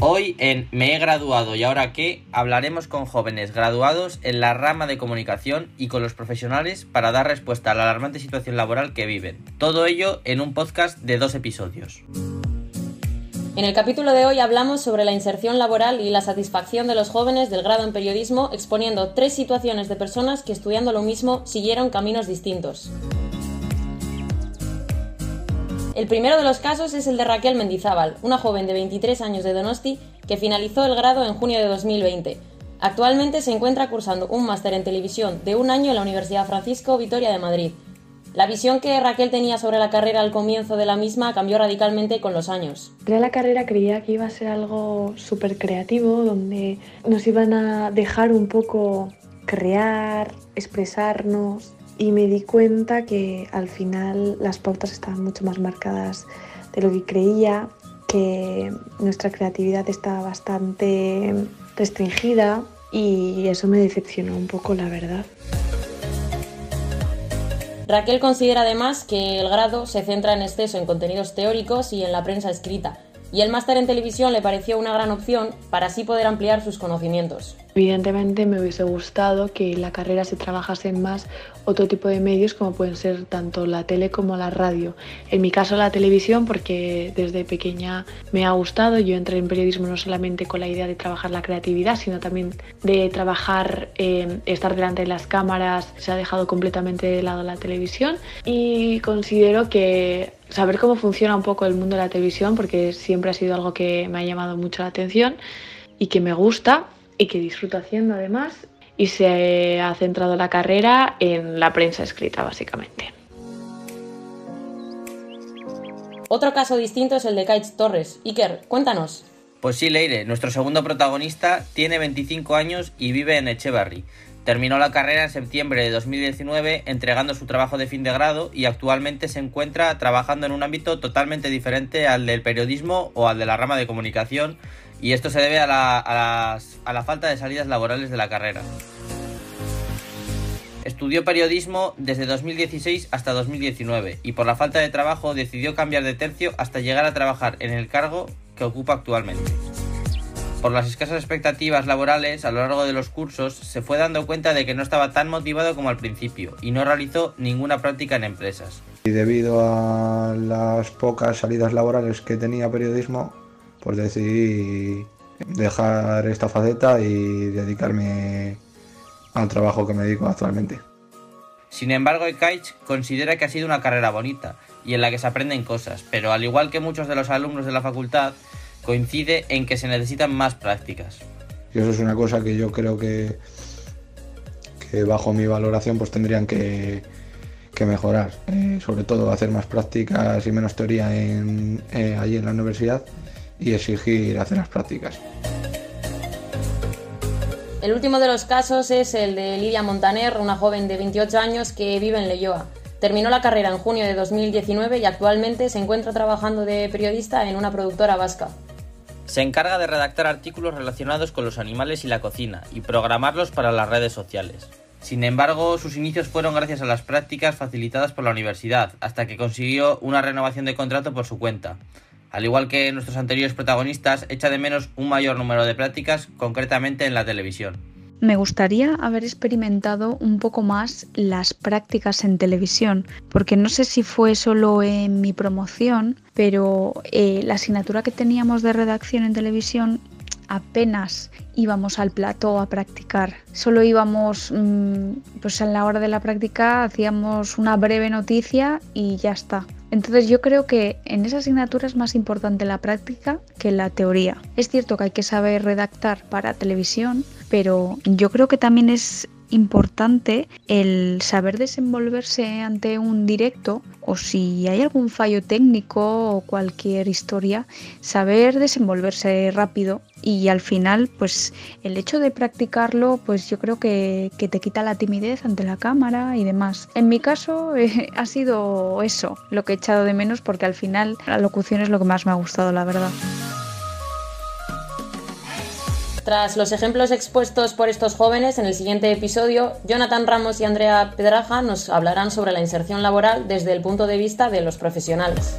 Hoy en Me he graduado y ahora qué hablaremos con jóvenes graduados en la rama de comunicación y con los profesionales para dar respuesta a la alarmante situación laboral que viven. Todo ello en un podcast de dos episodios. En el capítulo de hoy hablamos sobre la inserción laboral y la satisfacción de los jóvenes del grado en periodismo, exponiendo tres situaciones de personas que estudiando lo mismo siguieron caminos distintos. El primero de los casos es el de Raquel Mendizábal, una joven de 23 años de Donosti que finalizó el grado en junio de 2020. Actualmente se encuentra cursando un máster en televisión de un año en la Universidad Francisco Vitoria de Madrid. La visión que Raquel tenía sobre la carrera al comienzo de la misma cambió radicalmente con los años. De la carrera creía que iba a ser algo súper creativo, donde nos iban a dejar un poco crear, expresarnos, y me di cuenta que al final las pautas estaban mucho más marcadas de lo que creía, que nuestra creatividad estaba bastante restringida y eso me decepcionó un poco, la verdad. Raquel considera además que el grado se centra en exceso en contenidos teóricos y en la prensa escrita, y el máster en televisión le pareció una gran opción para así poder ampliar sus conocimientos. Evidentemente me hubiese gustado que la carrera se trabajase en más otro tipo de medios como pueden ser tanto la tele como la radio. En mi caso la televisión porque desde pequeña me ha gustado. Yo entré en periodismo no solamente con la idea de trabajar la creatividad, sino también de trabajar, eh, estar delante de las cámaras. Se ha dejado completamente de lado la televisión y considero que saber cómo funciona un poco el mundo de la televisión, porque siempre ha sido algo que me ha llamado mucho la atención y que me gusta y que disfruto haciendo además, y se ha centrado la carrera en la prensa escrita básicamente. Otro caso distinto es el de Kaitz Torres. Iker, cuéntanos. Pues sí, Leire, nuestro segundo protagonista tiene 25 años y vive en Echevarri. Terminó la carrera en septiembre de 2019 entregando su trabajo de fin de grado y actualmente se encuentra trabajando en un ámbito totalmente diferente al del periodismo o al de la rama de comunicación y esto se debe a la, falta de salidas laborales de la carrera. Estudió periodismo desde 2016 hasta 2019 y por la falta de trabajo decidió cambiar de tercio hasta llegar a trabajar en el cargo que ocupa actualmente. Por las escasas expectativas laborales a lo largo de los cursos, se fue dando cuenta de que no estaba tan motivado como al principio y no realizó ninguna práctica en empresas. Y debido a las pocas salidas laborales que tenía periodismo, pues decidí dejar esta faceta y dedicarme al trabajo que me dedico actualmente. Sin embargo, Ekaich considera que ha sido una carrera bonita y en la que se aprenden cosas, pero al igual que muchos de los alumnos de la facultad, coincide en que se necesitan más prácticas. Y eso es una cosa que yo creo que, que bajo mi valoración pues tendrían que, mejorar. Eh, sobre todo hacer más prácticas y menos teoría en, eh, allí en la universidad y exigir hacer las prácticas. El último de los casos es el de Lidia Montaner, una joven de 28 años que vive en Leyoa. Terminó la carrera en junio de 2019 y actualmente se encuentra trabajando de periodista en una productora vasca. Se encarga de redactar artículos relacionados con los animales y la cocina y programarlos para las redes sociales. Sin embargo, sus inicios fueron gracias a las prácticas facilitadas por la universidad, hasta que consiguió una renovación de contrato por su cuenta. Al igual que nuestros anteriores protagonistas, echa de menos un mayor número de prácticas, concretamente en la televisión. Me gustaría haber experimentado un poco más las prácticas en televisión, porque no sé si fue solo en mi promoción, pero eh, la asignatura que teníamos de redacción en televisión apenas íbamos al plató a practicar. Solo íbamos, mm, pues a la hora de la práctica hacíamos una breve noticia y ya está. Entonces yo creo que en esa asignatura es más importante la práctica que la teoría. Es cierto que hay que saber redactar para televisión, pero yo creo que también es importante el saber desenvolverse ante un directo o si hay algún fallo técnico o cualquier historia, saber desenvolverse rápido y al final pues el hecho de practicarlo pues yo creo que, te quita la timidez ante la cámara y demás. En mi caso eh, ha sido eso lo que he echado de menos porque al final la locución es lo que más me ha gustado la verdad. Tras los ejemplos expuestos por estos jóvenes en el siguiente episodio, Jonathan Ramos y Andrea Pedraja nos hablarán sobre la inserción laboral desde el punto de vista de los profesionales.